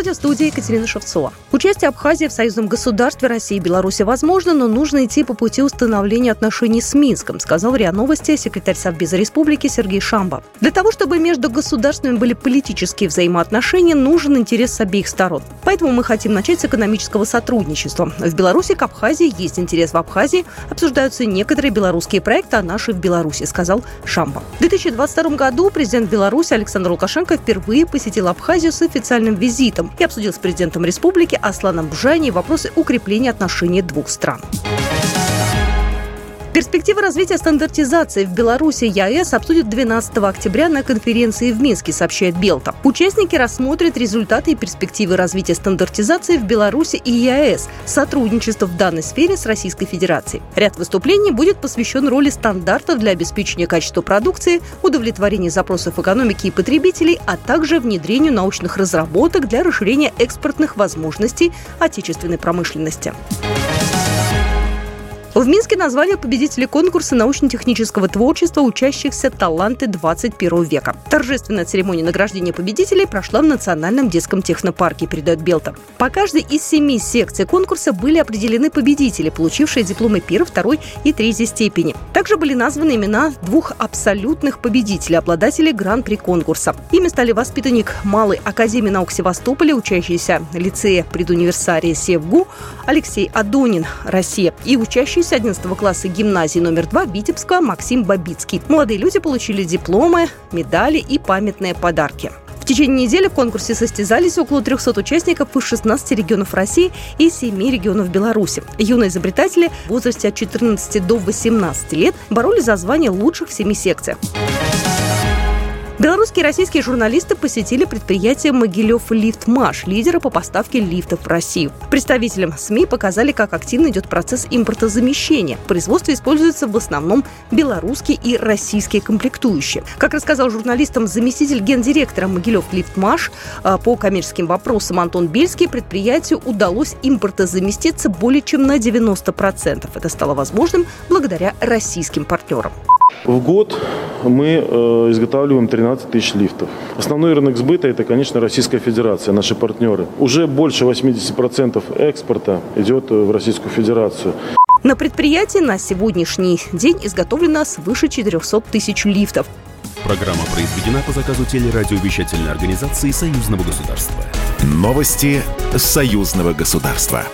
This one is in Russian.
Здравствуйте, в студии Екатерина Шевцова. Участие Абхазии в союзном государстве России и Беларуси возможно, но нужно идти по пути установления отношений с Минском, сказал РИА Новости секретарь Совбеза Республики Сергей Шамба. Для того, чтобы между государствами были политические взаимоотношения, нужен интерес с обеих сторон. Поэтому мы хотим начать с экономического сотрудничества. В Беларуси к Абхазии есть интерес в Абхазии, обсуждаются некоторые белорусские проекты, а наши в Беларуси, сказал Шамба. В 2022 году президент Беларуси Александр Лукашенко впервые посетил Абхазию с официальным визитом и обсудил с президентом республики Асланом Бжани вопросы укрепления отношений двух стран. Перспективы развития стандартизации в Беларуси ЕАЭС обсудят 12 октября на конференции в Минске, сообщает Белта. Участники рассмотрят результаты и перспективы развития стандартизации в Беларуси и ЕАЭС, сотрудничество в данной сфере с Российской Федерацией. Ряд выступлений будет посвящен роли стандартов для обеспечения качества продукции, удовлетворения запросов экономики и потребителей, а также внедрению научных разработок для расширения экспортных возможностей отечественной промышленности. В Минске назвали победителей конкурса научно-технического творчества учащихся «Таланты 21 века». Торжественная церемония награждения победителей прошла в Национальном детском технопарке, передает Белта. По каждой из семи секций конкурса были определены победители, получившие дипломы первой, второй и третьей степени. Также были названы имена двух абсолютных победителей, обладателей гран-при конкурса. Ими стали воспитанник Малой Академии наук Севастополя, учащийся лицея предуниверсария Севгу Алексей Адонин, Россия, и учащийся учащийся 11 класса гимназии номер 2 Витебска Максим Бабицкий. Молодые люди получили дипломы, медали и памятные подарки. В течение недели в конкурсе состязались около 300 участников из 16 регионов России и 7 регионов Беларуси. Юные изобретатели в возрасте от 14 до 18 лет боролись за звание лучших в семи секциях. Белорусские и российские журналисты посетили предприятие «Могилев Лифтмаш», лидера по поставке лифтов в Россию. Представителям СМИ показали, как активно идет процесс импортозамещения. В производстве используются в основном белорусские и российские комплектующие. Как рассказал журналистам заместитель гендиректора «Могилев Лифтмаш» а, по коммерческим вопросам Антон Бельский, предприятию удалось импортозаместиться более чем на 90%. Это стало возможным благодаря российским партнерам. В год мы э, изготавливаем 13 тысяч лифтов. Основной рынок сбыта – это, конечно, Российская Федерация, наши партнеры. Уже больше 80% экспорта идет в Российскую Федерацию. На предприятии на сегодняшний день изготовлено свыше 400 тысяч лифтов. Программа произведена по заказу телерадиовещательной организации Союзного государства. Новости Союзного государства.